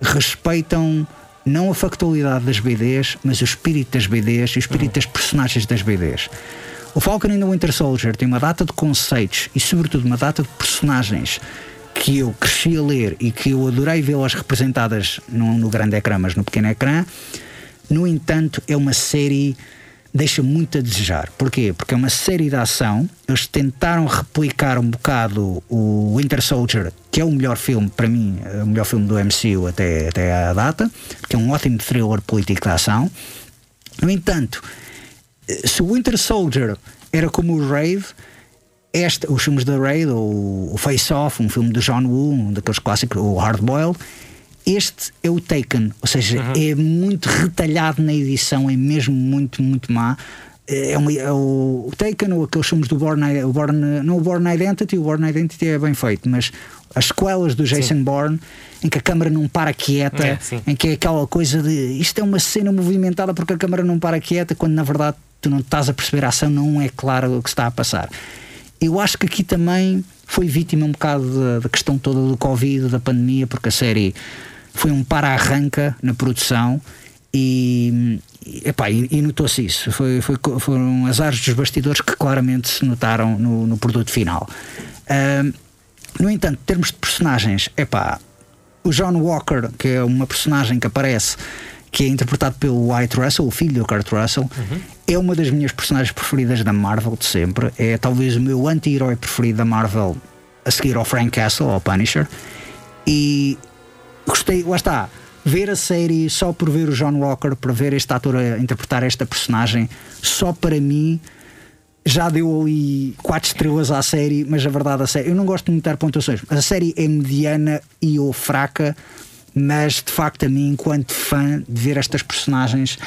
respeitam não a factualidade das BDs, mas o espírito das BDs e o espírito das personagens das BDs. O Falcon and the Winter Soldier tem uma data de conceitos e, sobretudo, uma data de personagens que eu cresci a ler e que eu adorei vê-las representadas no, no grande ecrã, mas no pequeno ecrã. No entanto, é uma série deixa muito a desejar. Porquê? Porque é uma série de ação. Eles tentaram replicar um bocado o Winter Soldier, que é o melhor filme, para mim, o melhor filme do MCU até, até à data, que é um ótimo thriller político de ação. No entanto, se o Winter Soldier era como o Raid, este, os filmes da Raid, ou o Face Off, um filme de John Woo, um daqueles clássicos, o Hard Boiled, este é o Taken, ou seja, uhum. é muito retalhado na edição, é mesmo muito, muito má. É, uma, é o, o Taken ou aqueles filmes do Born, o Born, não o Born Identity, o Born Identity é bem feito, mas as sequelas do Jason sim. Bourne, em que a câmera não para quieta, é, em que é aquela coisa de isto é uma cena movimentada porque a câmera não para quieta, quando na verdade tu não estás a perceber a ação, não é claro o que está a passar. Eu acho que aqui também foi vítima um bocado da, da questão toda do Covid, da pandemia, porque a série foi um para-arranca na produção e, epá, e, e notou-se isso. Foi, foi, foram azares dos bastidores que claramente se notaram no, no produto final. Uh, no entanto, em termos de personagens, epá, o John Walker, que é uma personagem que aparece, que é interpretado pelo White Russell, o filho do Kurt Russell, uhum. é uma das minhas personagens preferidas da Marvel de sempre. É talvez o meu anti-herói preferido da Marvel a seguir ao Frank Castle, ao Punisher. E gostei, lá está, ver a série só por ver o John Walker, para ver este ator a interpretar esta personagem, só para mim já deu ali quatro estrelas à série, mas a verdade a série, eu não gosto muito de dar pontuações. A série é mediana e ou fraca, mas de facto a mim, enquanto fã de ver estas personagens,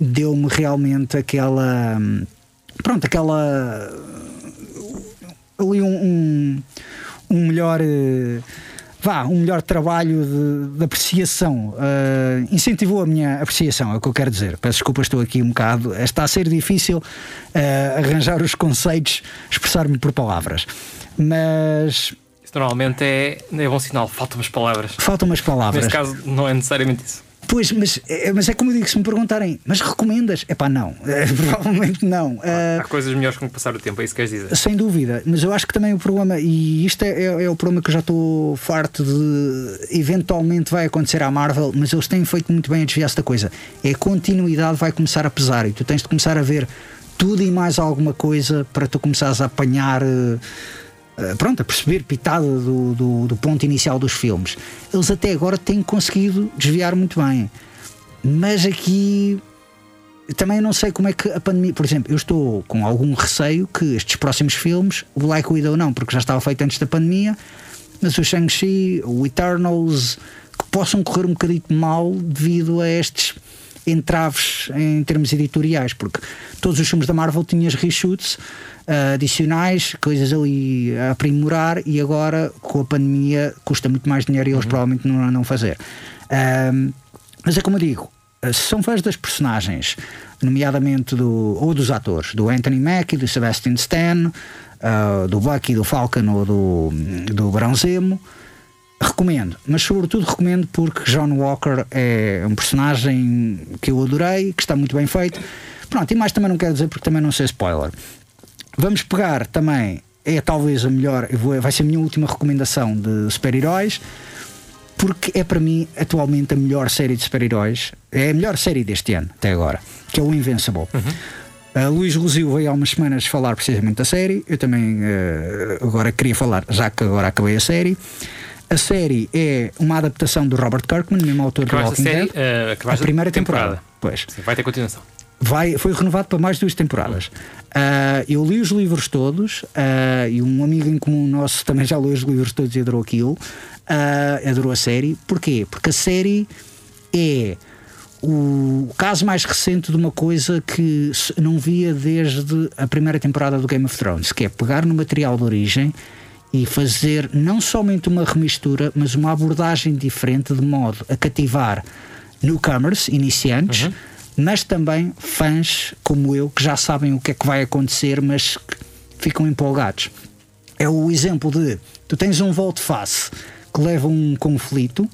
deu-me realmente aquela pronto, aquela ali um, um, um melhor uh, vá, um melhor trabalho de, de apreciação. Uh, incentivou a minha apreciação, é o que eu quero dizer. Peço desculpa, estou aqui um bocado. Está a ser difícil uh, arranjar os conceitos, expressar-me por palavras. Mas. Isso normalmente é, é bom sinal, faltam umas palavras. Faltam umas palavras. Neste caso, não é necessariamente isso. Pois, mas, é, mas é como eu digo, se me perguntarem, mas recomendas? É pá, não. É, provavelmente não. Há, há, coisas melhores com passar o tempo, é isso que queres dizer? Sem dúvida, mas eu acho que também o problema, e isto é, é, é o problema que eu já estou farto de eventualmente vai acontecer à Marvel, mas eles têm feito muito bem a desviar-se da coisa. É a continuidade vai começar a pesar e tu tens de começar a ver tudo e mais alguma coisa para tu começares a apanhar. Uh, pronto, a perceber pitada do, do, do, ponto inicial dos filmes. Eles até agora têm conseguido desviar muito bem. Mas aqui também não sei como é que a pandemia. Por exemplo, eu estou com algum receio que estes próximos filmes, o Black Widow não, porque já estava feito antes da pandemia, mas o Shang-Chi, o Eternals, que possam correr um bocadinho mal devido a estes entraves em termos editoriais, porque todos os filmes da Marvel tinham reshoots uh, adicionais, coisas ali a aprimorar, e agora com a pandemia custa muito mais dinheiro e eles uhum. provavelmente não vão fazer. Uh, mas é como eu digo, se são fãs das personagens, nomeadamente do, ou dos atores, do Anthony Mackie, do Sebastian Stan, uh, do Bucky, do Falcon ou do, do Bronzemo, recomendo, mas sobretudo recomendo porque John Walker é um personagem que eu adorei, que está muito bem feito. Pronto, e mais também não quero dizer porque também não sei spoiler. Vamos pegar também, é talvez a melhor, vou, vai ser a minha última recomendação de super-heróis, porque é para mim atualmente a melhor série de super-heróis, é a melhor série deste ano, até agora, que é o Invincible. Uhum. Uh, Luís Luzio veio há umas semanas falar precisamente da série. Eu também uh, agora queria falar, já que agora acabei a série. A série é uma adaptação do Robert Kirkman, mesmo autor do Walking Dead. Uh, a primeira temporada. temporada. Pois. Sim, vai ter continuação. Vai, foi renovado para mais duas temporadas. Uh, eu li os livros todos uh, e um amigo em comum nosso também já leu os livros todos e adorou aquilo. Uh, adorou a série. Porquê? Porque a série é o caso mais recente de uma coisa que não via desde a primeira temporada do Game of Thrones, que é pegar no material de origem e fazer não somente uma remistura, mas uma abordagem diferente de modo a cativar newcomers, iniciantes, uhum. mas também fãs como eu que já sabem o que é que vai acontecer, mas ficam empolgados. É o exemplo de tu tens um volte-face que leva a um conflito,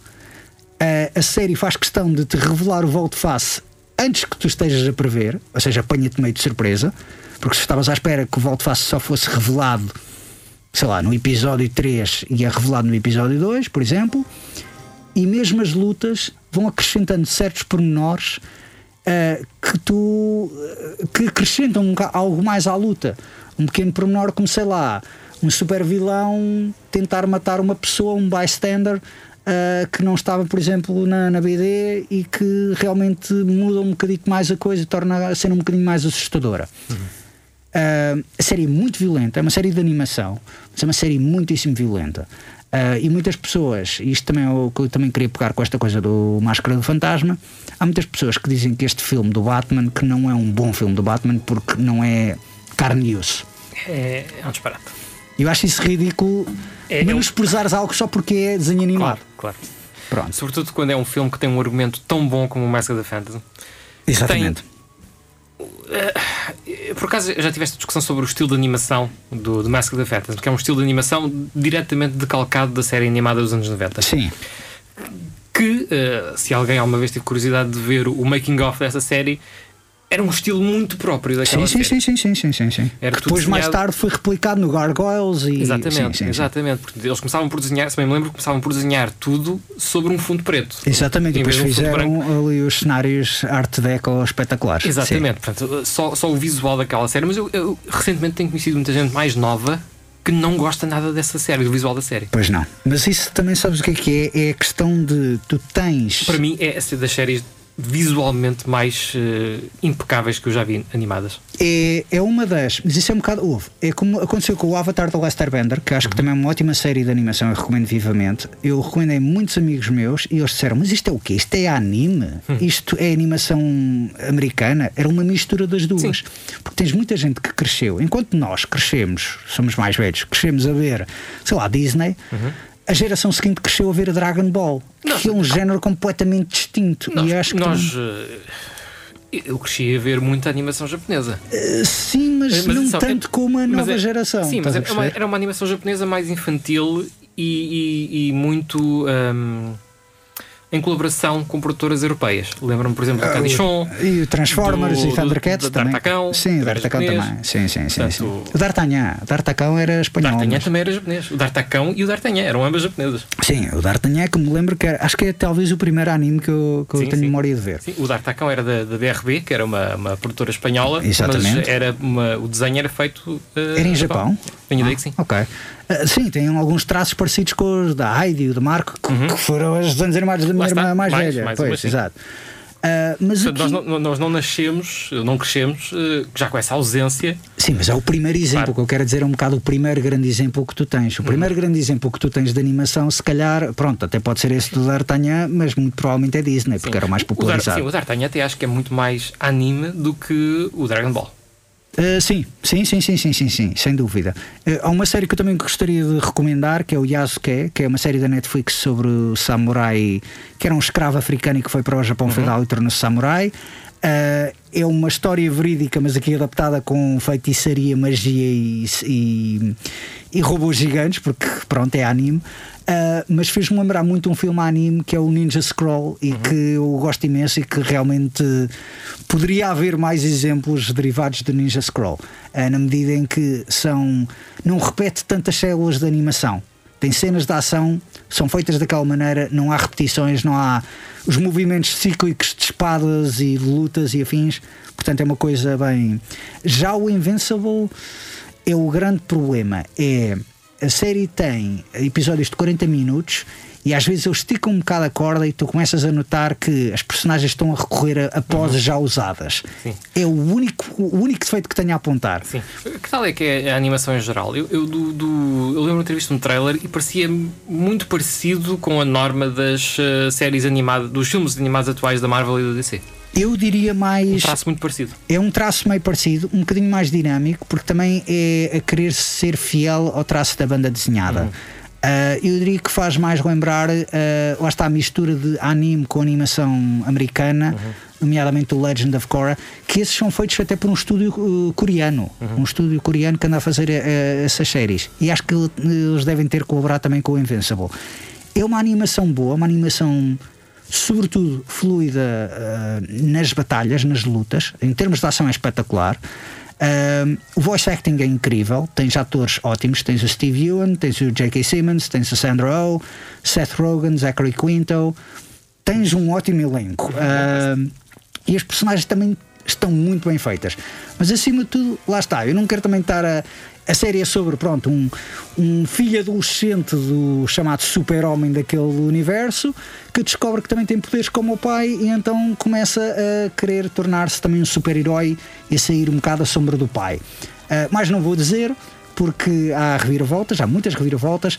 a, a série faz questão de te revelar o volte-face antes que tu estejas a prever, ou seja, apanha-te meio de surpresa, porque se estavas à espera que o volte-face só fosse revelado sei lá, no episódio 3 e é revelado no episódio 2, por exemplo, e mesmo as lutas vão acrescentando certos pormenores uh, que tu que acrescentam um, algo mais à luta. Um pequeno pormenor, como sei lá, um super vilão tentar matar uma pessoa, um bystander. Uh, que não estava, por exemplo, na, na BD e que realmente muda um bocadinho mais a coisa e torna a cena um bocadinho mais assustadora. Uhum. Uh, a série é muito violenta, é uma série de animação, mas é uma série muitíssimo violenta. Uh, e muitas pessoas, e isto também é o que eu também queria pegar com esta coisa do Máscara do Fantasma, há muitas pessoas que dizem que este filme do Batman que não é um bom filme do Batman porque não é carne e osso. É, é um disparate. Eu acho isso ridículo, é, menosprezares é um... algo só porque é desenho animado. Claro, claro. Pronto. Sobretudo quando é um filme que tem um argumento tão bom como o Máscara do Fantasma. Exatamente. Tem Uh, por acaso já tiveste discussão sobre o estilo de animação do, do Mask of the Phantasm, que é um estilo de animação diretamente decalcado da série animada dos anos 90. Sim. Que, uh, se alguém alguma vez teve curiosidade de ver o making-of dessa série, era um estilo muito próprio daquela sim, sim, sim, sim, sim, sim, sim. Era depois desenhado... mais tarde foi replicado no Gargoyles e exatamente, sim, sim, exatamente, porque eles começavam por desenhar, se bem me lembro, começavam por desenhar tudo sobre um fundo preto. Exatamente, e depois um fizeram ali os cenários arte deco espetaculares. Exatamente, portanto, só, só o visual daquela série, mas eu, eu recentemente tenho conhecido muita gente mais nova que não gosta nada dessa série, do visual da série. Pois não. Mas isso também sabes o que é que é? É a questão de tu tens. Para mim, é das séries visualmente mais uh, impecáveis que eu já vi animadas. É, é uma das, mas isso é um bocado. Houve. É como aconteceu com o Avatar da Lester Bender, que acho uhum. que também é uma ótima série de animação, eu recomendo vivamente. Eu recomendei muitos amigos meus e eles disseram: Mas isto é o quê? Isto é anime? Uhum. Isto é animação americana? Era uma mistura das duas. Sim. Porque tens muita gente que cresceu, enquanto nós crescemos, somos mais velhos, crescemos a ver, sei lá, Disney. Uhum a geração seguinte cresceu a ver a Dragon Ball, não, que é um género completamente distinto. Nós, e acho que nós, tem... Eh, eu cresci a ver muita animação japonesa. Uh, sim, mas, mas não tanto é, como a nova é, geração. Sim, mas era é uma, era uma, animação japonesa mais infantil e, e, e muito. Um, em colaboração com produtoras europeias. Lembro-me, por exemplo, do. Ah, e o Transformers do, e Thundercats do, também. D'Artacão. Sim, o D'Artacão também. Sim, sim, sim. Sim. O D'Artagnan. O D'Artacão era espanhol. O D'Artagnan mas... também era japonês. O D'Artacão e o D'Artagnan eram ambas japonesas. Sim, o D'Artagnan que me lembro que era, acho que é talvez o primeiro anime que eu, que sim, eu tenho sim. memória de ver. Sim, o D'Artacão era da, da DRB, que era uma, uma produtora espanhola. Exatamente. Mas era uma, o desenho era feito. Uh, era em Japão? Japão. Tenho ideia que sim. Ok. Sim, tem alguns traços parecidos com os da Heidi e do Marco, que, uhum. que foram os desenhos animados da minha irmã mais, mais velha. Mais pois, exato. Uh, mas Portanto, aqui... nós, não, nós não nascemos, não crescemos uh, já com essa ausência. Sim, mas é o primeiro exemplo. Claro. que eu quero dizer é um bocado o primeiro grande exemplo que tu tens. O uhum. primeiro grande exemplo que tu tens de animação, se calhar, pronto, até pode ser esse do D'Artagnan, mas muito provavelmente é Disney, sim. porque era o mais popularizado. O Sim, o D'Artagnan até acho que é muito mais anime do que o Dragon Ball. Uh, sim, sim, sim, sim, sim, sim, sim, sem dúvida. Uh, há uma série que eu também gostaria de recomendar, que é o Yasuke, que é uma série da Netflix sobre o samurai, que era um escravo africano e que foi para o Japão uhum. feudal e tornou-se samurai. Uh, é uma história verídica, mas aqui adaptada com feitiçaria, magia e, e, e robôs gigantes, porque pronto, é anime. Uh, mas fez-me lembrar muito um filme anime que é o Ninja Scroll e uhum. que eu gosto imenso e que realmente poderia haver mais exemplos derivados do Ninja Scroll, uh, na medida em que são não repete tantas células de animação. Tem cenas de ação, são feitas daquela maneira, não há repetições, não há os movimentos cíclicos de espadas e de lutas e afins, portanto é uma coisa bem. Já o Invincible é o grande problema, é a série tem episódios de 40 minutos e às vezes eles esticam um bocado a corda e tu começas a notar que as personagens estão a recorrer a, a poses uhum. já usadas. Sim. É o único, o único defeito que tenho a apontar. Sim. Que tal é que é a animação em geral? Eu, eu, do, do, eu lembro de ter visto um trailer e parecia muito parecido com a norma das uh, séries animadas, dos filmes animados atuais da Marvel e da DC. Eu diria mais. Um traço muito parecido. É um traço meio parecido, um bocadinho mais dinâmico, porque também é a querer ser fiel ao traço da banda desenhada. Uhum. Uh, eu diria que faz mais lembrar, uh, lá está a mistura de anime com animação americana, uhum. nomeadamente o Legend of Korra, que esses são feitos até por um estúdio uh, coreano, uhum. um estúdio coreano que anda a fazer essas séries. E acho que eles devem ter colaborado também com o Invincible. É uma animação boa, uma animação sobretudo fluida nas batalhas, nas lutas, em termos de ação é espetacular o voice acting é incrível, tens atores ótimos, tens o Steve Ewan, tens o J.K. Simmons, tens o Sandra Oh, Seth Rogen, Zachary Quinto, tens um ótimo elenco. Uh, e as personagens também estão muito bem feitas. Mas acima de tudo, lá está, eu não quero também estar a a série é sobre, pronto, um, um filho adolescente do chamado super-homem daquele universo que descobre que também tem poderes como o pai e então começa a querer tornar-se também um super-herói e sair um bocado à sombra do pai. Uh, mas não vou dizer, porque há reviravoltas, há muitas reviravoltas.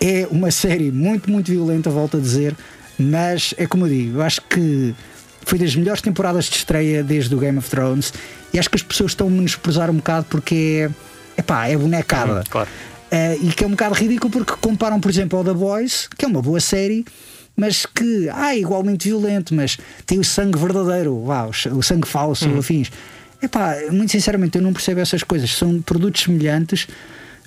É uma série muito, muito violenta, volto a dizer, mas é como eu digo, eu acho que foi das melhores temporadas de estreia desde o Game of Thrones e acho que as pessoas estão a menosprezar um bocado porque é epá, é bonecada. Uhum, claro. Uh, e que é um bocado ridículo porque comparam, por exemplo, ao The Boys, que é uma boa série, mas que ah, é igualmente violento, mas tem o sangue verdadeiro, vá, o sangue falso, uhum. afins. Epá, muito sinceramente, eu não percebo essas coisas. São produtos semelhantes.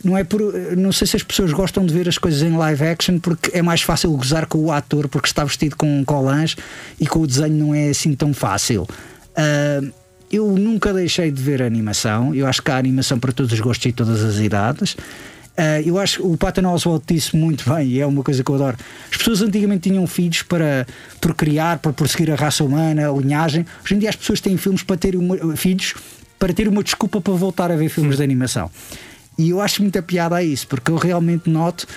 Não, é por, não sei se as pessoas gostam de ver as coisas em live action porque é mais fácil gozar com o ator porque está vestido com colãs e com o desenho não é assim tão fácil. Uh, eu nunca deixei de ver animação. Eu acho que há animação para todos os gostos e todas as idades. Uh, eu acho que o Patton Oswalt disse muito bem, e é uma coisa que eu adoro. As pessoas antigamente tinham filhos para procriar, para prosseguir a raça humana, a linhagem. Hoje em dia as pessoas têm filmes para ter uma, filhos para ter uma desculpa para voltar a ver filmes de animação. E eu acho muita piada a isso, porque eu realmente noto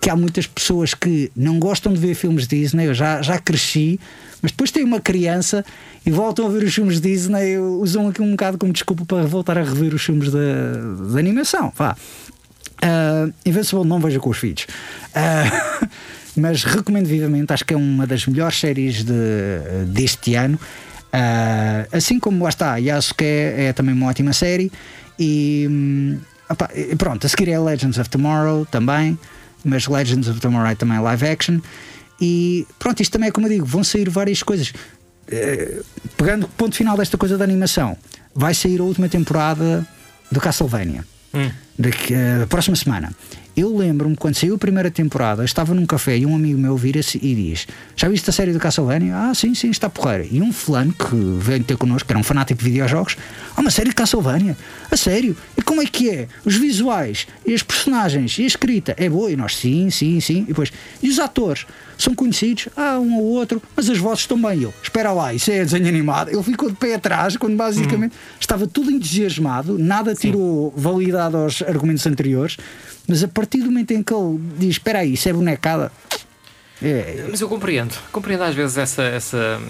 que há muitas pessoas que não gostam de ver filmes Disney. Eu já, já cresci, mas depois tem uma criança e voltam a ver os filmes Disney, usam aqui um bocado como desculpa para voltar a rever os filmes de, de animação. Vá. Uh, Invincible não vejo com os filhos. Uh, mas recomendo vivamente, acho que é uma das melhores séries de, deste ano. Uh, assim como lá está, Yasuke é, é também uma ótima série. E um, opa, pronto, a seguir é Legends of Tomorrow também, mas Legends of Tomorrow é também live action. E pronto, isto também é como eu digo, vão sair várias coisas. Eh, pegando o ponto final desta coisa da animação, vai sair a última temporada do Castlevania. Hum. Da uh, próxima semana. Eu lembro-me quando saiu a primeira temporada, estava num café e um amigo meu vira-se e diz: Já viste a série do Castlevania? Ah, sim, sim, está porreira. E um fulano que veio ter connosco, que era um fanático de videojogos, ah, uma série de Castlevania? A sério? E como é que é? Os visuais, e as personagens, e a escrita? É boa? E nós, sim, sim, sim. E depois, e os atores? São conhecidos? Ah, um ou outro, mas as vozes estão bem. Eu, espera lá, isso é desenho animado. Ele ficou de pé atrás, quando basicamente hum. estava tudo entusiasmado, nada tirou sim. validade aos argumentos anteriores. Mas a partir do momento em que ele diz: Espera aí, isso é bonecada. É... Mas eu compreendo, compreendo às vezes essa. essa...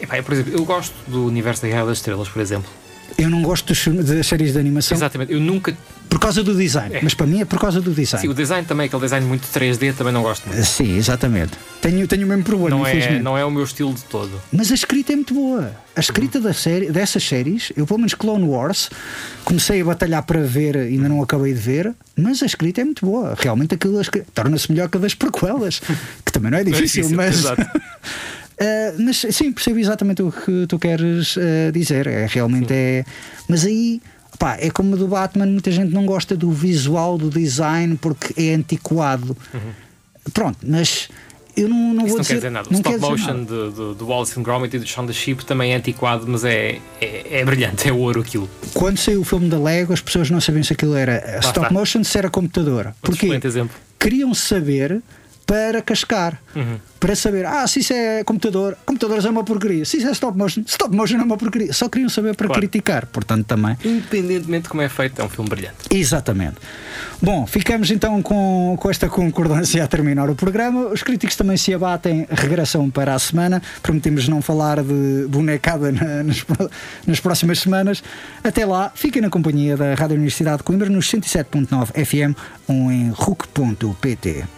Epá, por exemplo, eu gosto do universo da Guerra das Estrelas, por exemplo. Eu não gosto das séries de animação. Exatamente, eu nunca. Por causa do design, é. mas para mim é por causa do design. Sim, o design também, aquele design muito 3D, também não gosto muito. Sim, exatamente. Tenho, tenho o mesmo problema, não é, não é o meu estilo de todo. Mas a escrita é muito boa. A escrita uhum. da série, dessas séries, eu pelo menos Clone Wars, comecei a batalhar para ver, ainda não acabei de ver, mas a escrita é muito boa. Realmente aquilo torna-se melhor que a das prequelas, que também não é difícil, é difícil mas. Uh, mas sim, percebo exatamente o que tu queres uh, dizer. É, realmente sim. é. Mas aí. Pá, é como do Batman, muita gente não gosta do visual, do design, porque é antiquado. Uhum. Pronto, mas eu não, não Isso vou não dizer, quer dizer nada. O stop motion do, do, do Wallace and Gromit e do Shaun the Sheep também é antiquado, mas é, é, é, brilhante, é ouro aquilo. Quando saiu o filme da Lego, as pessoas não sabiam se aquilo era Lá stop está. motion, se era computador. Porque exemplo. queriam saber para cascar. Uhum para saber, ah, se isso é computador, computadores é uma porcaria, se isso é stop motion, stop motion é uma porcaria. Só queriam saber para claro. criticar, portanto também. Independentemente de como é feito, é um filme brilhante. Exatamente. Bom, ficamos então com, com esta concordância a terminar o programa. Os críticos também se abatem, regressam para a semana. Prometemos não falar de bonecada na, nas, nas próximas semanas. Até lá, fiquem na companhia da Rádio Universidade de Coimbra nos 107.9 FM ou em RUC.pt.